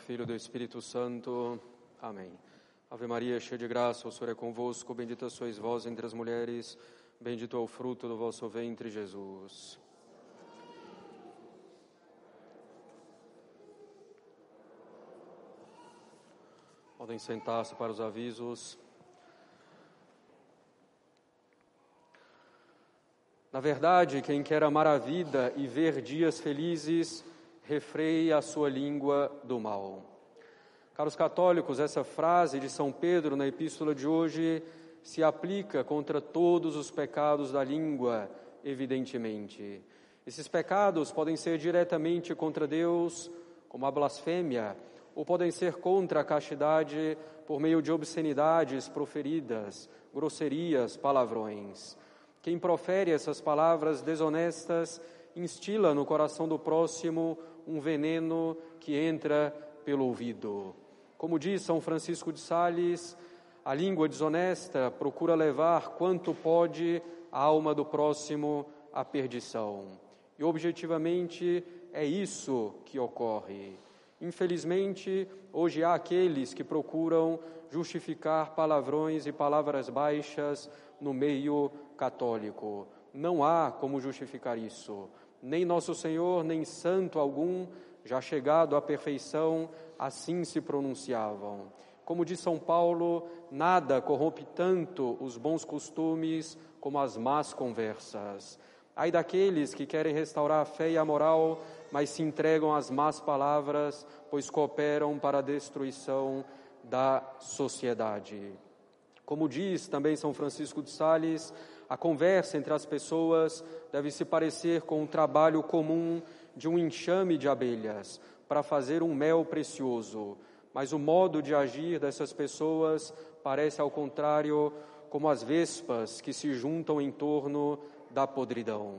Filho e do Espírito Santo. Amém. Ave Maria, cheia de graça, o Senhor é convosco, bendita sois vós entre as mulheres, bendito é o fruto do vosso ventre, Jesus. Podem sentar-se para os avisos. Na verdade, quem quer amar a vida e ver dias felizes, refreie a sua língua do mal. Caros católicos, essa frase de São Pedro na epístola de hoje se aplica contra todos os pecados da língua, evidentemente. Esses pecados podem ser diretamente contra Deus, como a blasfêmia, ou podem ser contra a castidade por meio de obscenidades proferidas, grosserias, palavrões. Quem profere essas palavras desonestas instila no coração do próximo um veneno que entra pelo ouvido. Como diz São Francisco de Sales, a língua desonesta procura levar quanto pode a alma do próximo à perdição. E objetivamente é isso que ocorre. Infelizmente, hoje há aqueles que procuram justificar palavrões e palavras baixas no meio católico. Não há como justificar isso nem nosso Senhor, nem santo algum, já chegado à perfeição, assim se pronunciavam. Como diz São Paulo, nada corrompe tanto os bons costumes como as más conversas. Ai daqueles que querem restaurar a fé e a moral, mas se entregam às más palavras, pois cooperam para a destruição da sociedade. Como diz também São Francisco de Sales, a conversa entre as pessoas deve se parecer com o trabalho comum de um enxame de abelhas para fazer um mel precioso, mas o modo de agir dessas pessoas parece, ao contrário, como as vespas que se juntam em torno da podridão.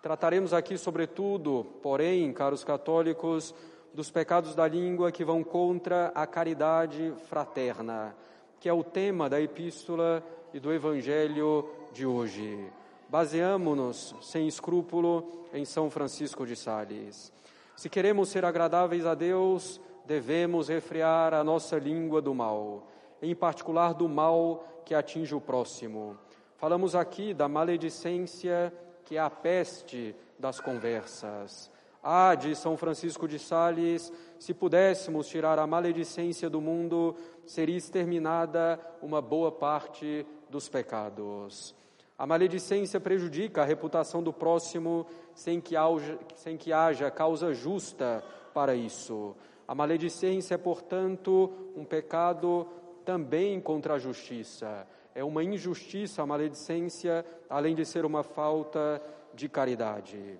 Trataremos aqui, sobretudo, porém, caros católicos, dos pecados da língua que vão contra a caridade fraterna, que é o tema da epístola e do evangelho de hoje. Baseamo-nos, sem escrúpulo, em São Francisco de Sales. Se queremos ser agradáveis a Deus, devemos refrear a nossa língua do mal, em particular do mal que atinge o próximo. Falamos aqui da maledicência, que é a peste das conversas. Ah, de São Francisco de Sales, se pudéssemos tirar a maledicência do mundo, seria exterminada uma boa parte dos pecados. A maledicência prejudica a reputação do próximo sem que, haja, sem que haja causa justa para isso. A maledicência é, portanto, um pecado também contra a justiça. É uma injustiça a maledicência, além de ser uma falta de caridade.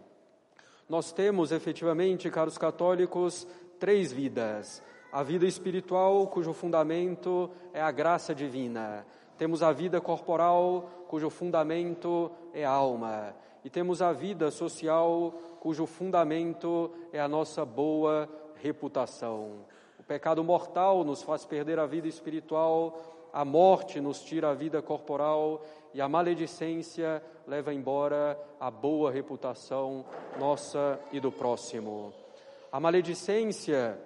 Nós temos, efetivamente, caros católicos, três vidas. A vida espiritual, cujo fundamento é a graça divina. Temos a vida corporal, cujo fundamento é a alma. E temos a vida social, cujo fundamento é a nossa boa reputação. O pecado mortal nos faz perder a vida espiritual, a morte nos tira a vida corporal e a maledicência leva embora a boa reputação nossa e do próximo. A maledicência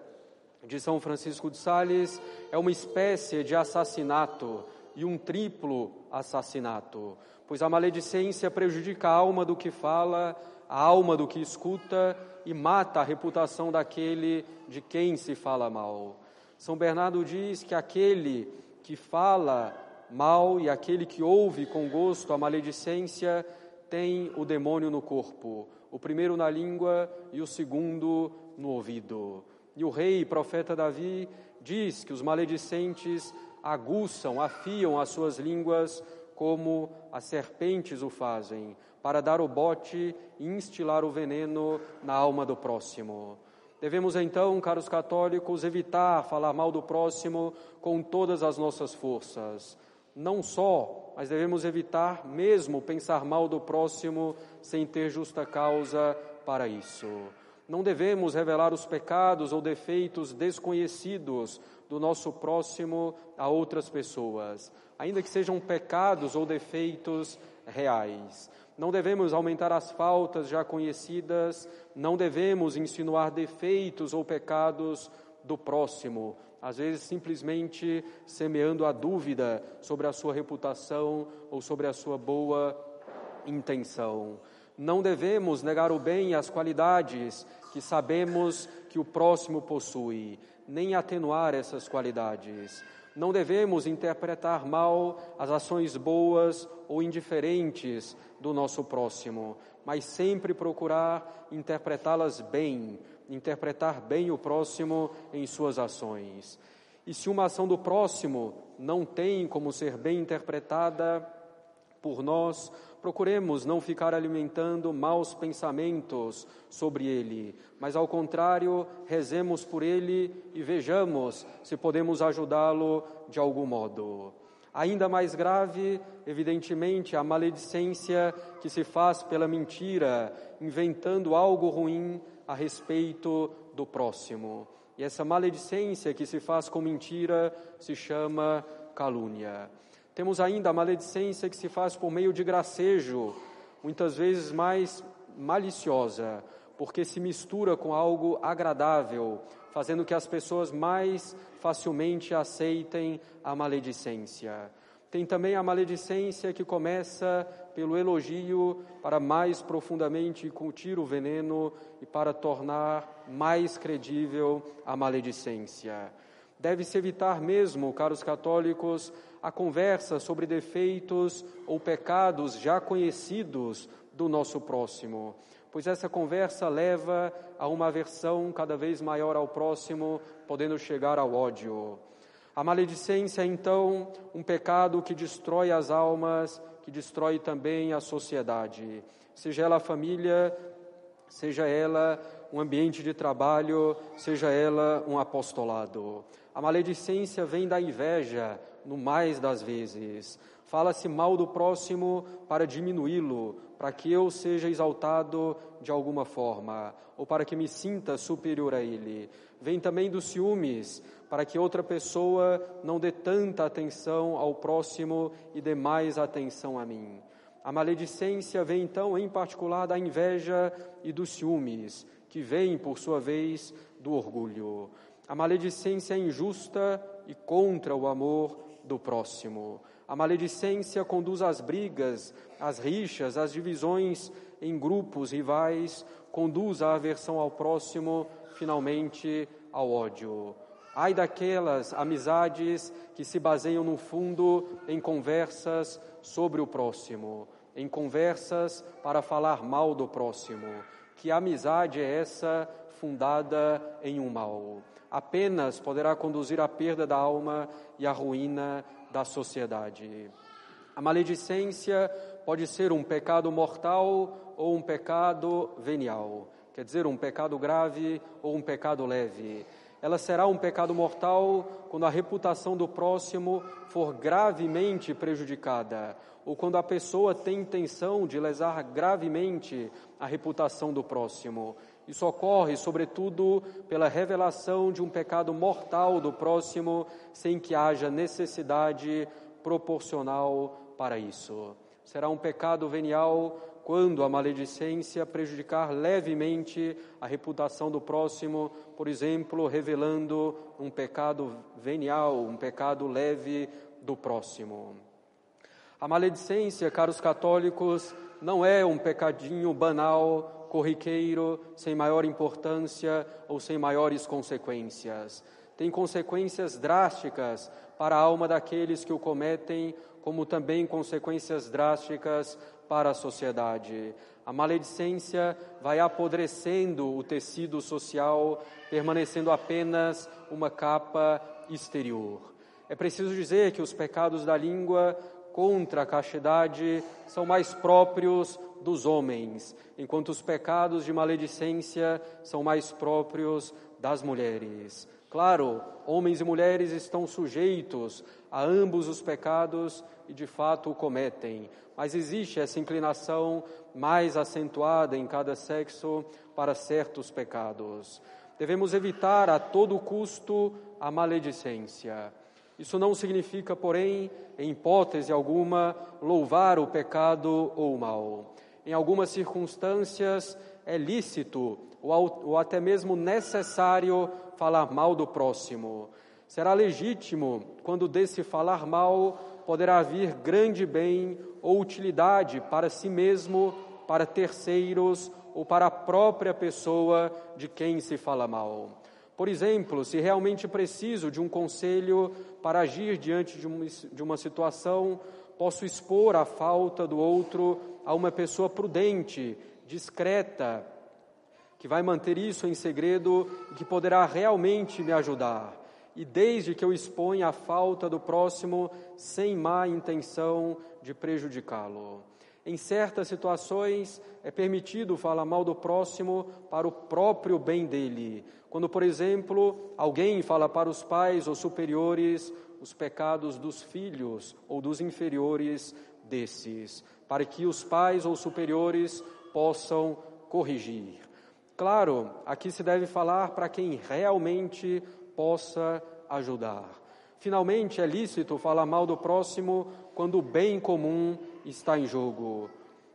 de São Francisco de Sales é uma espécie de assassinato e um triplo assassinato, pois a maledicência prejudica a alma do que fala, a alma do que escuta e mata a reputação daquele de quem se fala mal. São Bernardo diz que aquele que fala mal e aquele que ouve com gosto a maledicência tem o demônio no corpo, o primeiro na língua e o segundo no ouvido. E o rei profeta Davi diz que os maledicentes aguçam, afiam as suas línguas como as serpentes o fazem, para dar o bote e instilar o veneno na alma do próximo. Devemos então, caros católicos, evitar falar mal do próximo com todas as nossas forças. Não só, mas devemos evitar mesmo pensar mal do próximo sem ter justa causa para isso. Não devemos revelar os pecados ou defeitos desconhecidos do nosso próximo a outras pessoas. Ainda que sejam pecados ou defeitos reais. Não devemos aumentar as faltas já conhecidas, não devemos insinuar defeitos ou pecados do próximo, às vezes simplesmente semeando a dúvida sobre a sua reputação ou sobre a sua boa intenção. Não devemos negar o bem e as qualidades que sabemos que o próximo possui, nem atenuar essas qualidades. Não devemos interpretar mal as ações boas ou indiferentes do nosso próximo, mas sempre procurar interpretá-las bem, interpretar bem o próximo em suas ações. E se uma ação do próximo não tem como ser bem interpretada por nós, procuremos não ficar alimentando maus pensamentos sobre ele, mas ao contrário, rezemos por ele e vejamos se podemos ajudá-lo de algum modo. Ainda mais grave, evidentemente, a maledicência que se faz pela mentira, inventando algo ruim a respeito do próximo. E essa maledicência que se faz com mentira se chama calúnia. Temos ainda a maledicência que se faz por meio de gracejo, muitas vezes mais maliciosa, porque se mistura com algo agradável, fazendo que as pessoas mais facilmente aceitem a maledicência. Tem também a maledicência que começa pelo elogio para mais profundamente incutir o veneno e para tornar mais credível a maledicência. Deve-se evitar mesmo, caros católicos, a conversa sobre defeitos ou pecados já conhecidos do nosso próximo, pois essa conversa leva a uma aversão cada vez maior ao próximo, podendo chegar ao ódio. A maledicência é então um pecado que destrói as almas, que destrói também a sociedade, seja ela a família, seja ela um ambiente de trabalho, seja ela um apostolado. A maledicência vem da inveja, no mais das vezes. Fala-se mal do próximo para diminuí-lo, para que eu seja exaltado de alguma forma, ou para que me sinta superior a ele. Vem também dos ciúmes, para que outra pessoa não dê tanta atenção ao próximo e dê mais atenção a mim. A maledicência vem então, em particular, da inveja e dos ciúmes, que vem, por sua vez, do orgulho. A maledicência é injusta e contra o amor do próximo. A maledicência conduz às brigas, às rixas, às divisões em grupos rivais, conduz à aversão ao próximo, finalmente ao ódio. Ai daquelas amizades que se baseiam no fundo em conversas sobre o próximo, em conversas para falar mal do próximo. Que amizade é essa fundada em um mal? Apenas poderá conduzir à perda da alma e à ruína da sociedade. A maledicência pode ser um pecado mortal ou um pecado venial, quer dizer, um pecado grave ou um pecado leve ela será um pecado mortal quando a reputação do próximo for gravemente prejudicada, ou quando a pessoa tem intenção de lesar gravemente a reputação do próximo. Isso ocorre, sobretudo, pela revelação de um pecado mortal do próximo, sem que haja necessidade proporcional para isso. Será um pecado venial quando a maledicência prejudicar levemente a reputação do próximo, por exemplo, revelando um pecado venial, um pecado leve do próximo. A maledicência, caros católicos, não é um pecadinho banal, corriqueiro, sem maior importância ou sem maiores consequências. Tem consequências drásticas para a alma daqueles que o cometem, como também consequências drásticas para a sociedade. A maledicência vai apodrecendo o tecido social, permanecendo apenas uma capa exterior. É preciso dizer que os pecados da língua contra a castidade são mais próprios dos homens, enquanto os pecados de maledicência são mais próprios das mulheres. Claro, homens e mulheres estão sujeitos a ambos os pecados e de fato o cometem, mas existe essa inclinação mais acentuada em cada sexo para certos pecados. Devemos evitar a todo custo a maledicência. Isso não significa, porém, em hipótese alguma, louvar o pecado ou o mal. Em algumas circunstâncias é lícito ou, até mesmo necessário falar mal do próximo. Será legítimo quando desse falar mal poderá vir grande bem ou utilidade para si mesmo, para terceiros ou para a própria pessoa de quem se fala mal. Por exemplo, se realmente preciso de um conselho para agir diante de uma situação, posso expor a falta do outro a uma pessoa prudente, discreta, que vai manter isso em segredo e que poderá realmente me ajudar. E desde que eu exponha a falta do próximo sem má intenção de prejudicá-lo. Em certas situações, é permitido falar mal do próximo para o próprio bem dele. Quando, por exemplo, alguém fala para os pais ou superiores os pecados dos filhos ou dos inferiores desses, para que os pais ou superiores possam corrigir. Claro, aqui se deve falar para quem realmente possa ajudar. Finalmente, é lícito falar mal do próximo quando o bem comum está em jogo.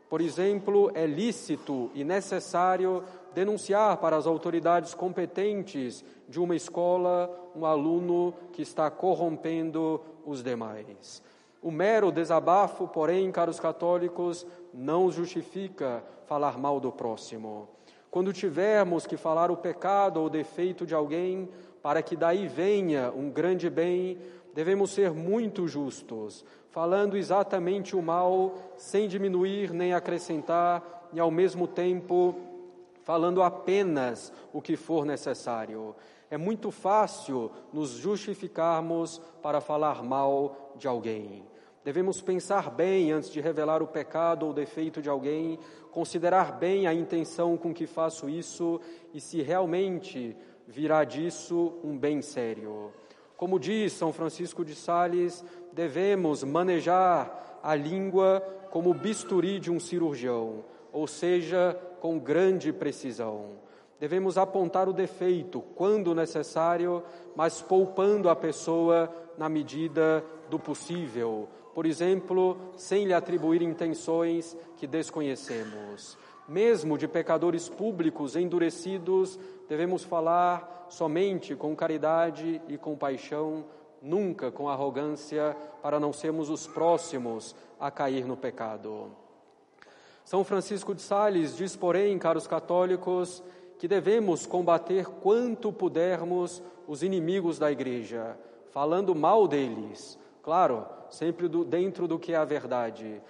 Por exemplo, é lícito e necessário denunciar para as autoridades competentes de uma escola um aluno que está corrompendo os demais. O mero desabafo, porém, caros católicos, não justifica falar mal do próximo. Quando tivermos que falar o pecado ou defeito de alguém, para que daí venha um grande bem, devemos ser muito justos, falando exatamente o mal, sem diminuir nem acrescentar, e ao mesmo tempo falando apenas o que for necessário. É muito fácil nos justificarmos para falar mal de alguém. Devemos pensar bem antes de revelar o pecado ou defeito de alguém, considerar bem a intenção com que faço isso e se realmente virá disso um bem sério. Como diz São Francisco de Sales, devemos manejar a língua como o bisturi de um cirurgião, ou seja, com grande precisão. Devemos apontar o defeito quando necessário, mas poupando a pessoa na medida do possível. Por exemplo, sem lhe atribuir intenções que desconhecemos. Mesmo de pecadores públicos endurecidos, devemos falar somente com caridade e compaixão, nunca com arrogância, para não sermos os próximos a cair no pecado. São Francisco de Sales diz, porém, caros católicos, que devemos combater quanto pudermos os inimigos da igreja, falando mal deles, claro, sempre do, dentro do que é a verdade,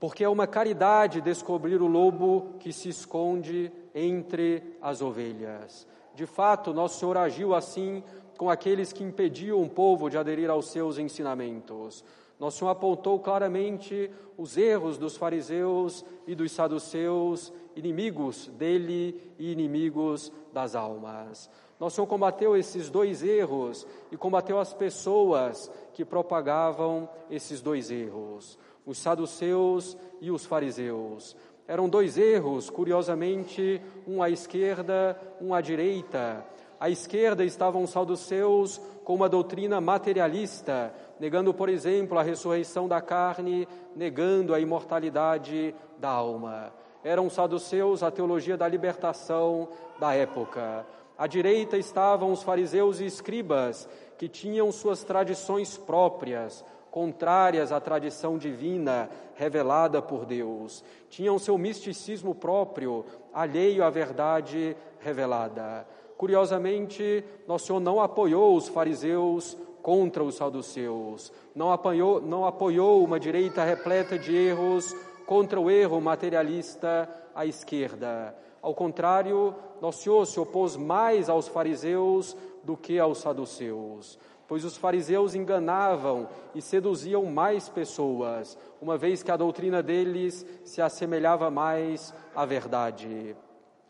porque é uma caridade descobrir o lobo que se esconde entre as ovelhas. De fato, Nosso Senhor agiu assim com aqueles que impediam o povo de aderir aos seus ensinamentos. Nosso Senhor apontou claramente os erros dos fariseus e dos saduceus, inimigos dele e inimigos das almas. Nosso Senhor combateu esses dois erros e combateu as pessoas que propagavam esses dois erros os saduceus e os fariseus. Eram dois erros, curiosamente, um à esquerda, um à direita. À esquerda estavam saduceus com uma doutrina materialista, negando, por exemplo, a ressurreição da carne, negando a imortalidade da alma. Eram saduceus a teologia da libertação da época. À direita estavam os fariseus e escribas, que tinham suas tradições próprias, contrárias à tradição divina revelada por Deus. Tinham seu misticismo próprio, alheio à verdade revelada. Curiosamente, Nosso Senhor não apoiou os fariseus contra os saduceus, não apoiou, não apoiou uma direita repleta de erros contra o erro materialista à esquerda. Ao contrário, Nosso Senhor se opôs mais aos fariseus do que aos saduceus pois os fariseus enganavam e seduziam mais pessoas, uma vez que a doutrina deles se assemelhava mais à verdade.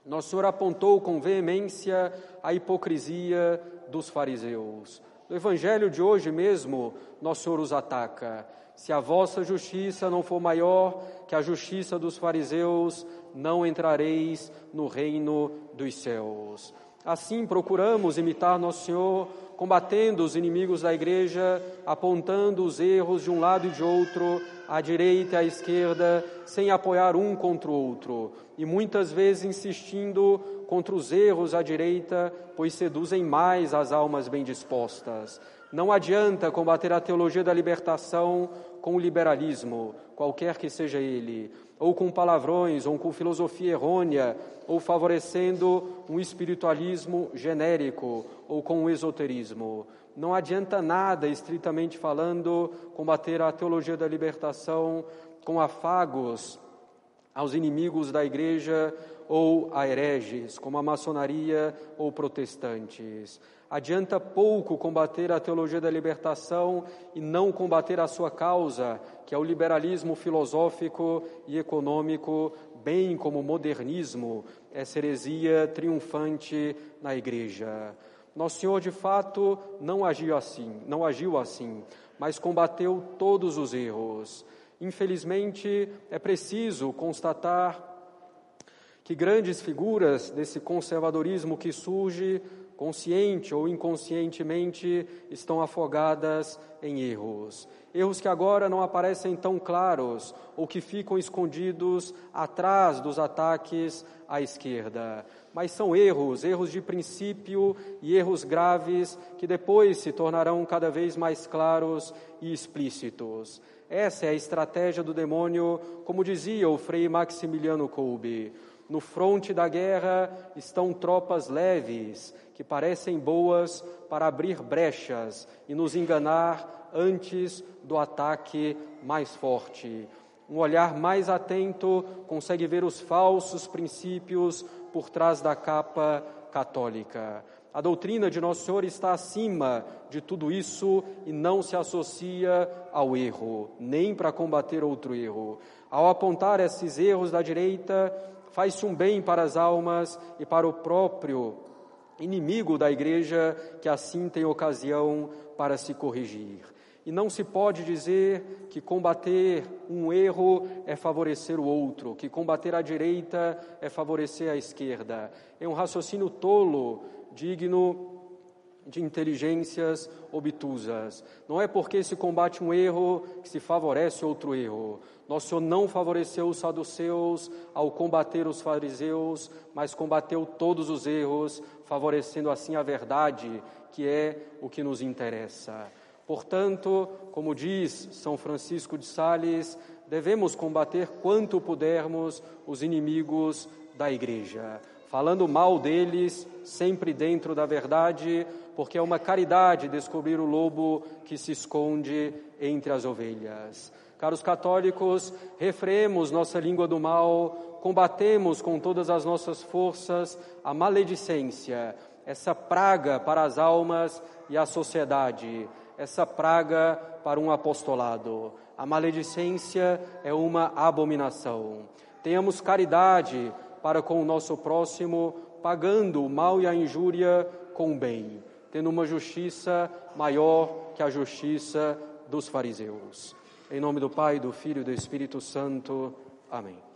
Nosso Senhor apontou com veemência a hipocrisia dos fariseus. No Evangelho de hoje mesmo, Nosso Senhor os ataca. Se a vossa justiça não for maior que a justiça dos fariseus, não entrareis no reino dos céus. Assim, procuramos imitar Nosso Senhor, combatendo os inimigos da igreja, apontando os erros de um lado e de outro, à direita e à esquerda, sem apoiar um contra o outro, e muitas vezes insistindo contra os erros à direita, pois seduzem mais as almas bem dispostas. Não adianta combater a teologia da libertação com o liberalismo, qualquer que seja ele, ou com palavrões, ou com filosofia errônea, ou favorecendo um espiritualismo genérico, ou com um esoterismo. Não adianta nada, estritamente falando, combater a teologia da libertação com afagos aos inimigos da igreja ou a hereges, como a maçonaria ou protestantes. Adianta pouco combater a teologia da libertação e não combater a sua causa, que é o liberalismo filosófico e econômico, bem como o modernismo, essa heresia triunfante na igreja. Nosso Senhor, de fato, não agiu assim, não agiu assim, mas combateu todos os erros. Infelizmente, é preciso constatar que grandes figuras desse conservadorismo que surge consciente ou inconscientemente, estão afogadas em erros. Erros que agora não aparecem tão claros ou que ficam escondidos atrás dos ataques à esquerda. Mas são erros, erros de princípio e erros graves que depois se tornarão cada vez mais claros e explícitos. Essa é a estratégia do demônio, como dizia o frei Maximiliano Kolbe. No fronte da guerra estão tropas leves, que parecem boas para abrir brechas e nos enganar antes do ataque mais forte. Um olhar mais atento consegue ver os falsos princípios por trás da capa católica. A doutrina de Nosso Senhor está acima de tudo isso e não se associa ao erro, nem para combater outro erro. Ao apontar esses erros da direita, faz-se um bem para as almas e para o próprio inimigo da igreja que assim tem ocasião para se corrigir. E não se pode dizer que combater um erro é favorecer o outro, que combater a direita é favorecer a esquerda. É um raciocínio tolo, digno de inteligências obtusas. Não é porque se combate um erro que se favorece outro erro. Nosso Senhor não favoreceu os saduceus ao combater os fariseus, mas combateu todos os erros, favorecendo assim a verdade, que é o que nos interessa. Portanto, como diz São Francisco de Sales, devemos combater quanto pudermos os inimigos da igreja, falando mal deles, sempre dentro da verdade, porque é uma caridade descobrir o lobo que se esconde entre as ovelhas. Caros católicos, refreemos nossa língua do mal, combatemos com todas as nossas forças a maledicência, essa praga para as almas e a sociedade, essa praga para um apostolado. A maledicência é uma abominação. Tenhamos caridade para com o nosso próximo, pagando o mal e a injúria com o bem tendo uma justiça maior que a justiça dos fariseus. Em nome do Pai, do Filho e do Espírito Santo. Amém.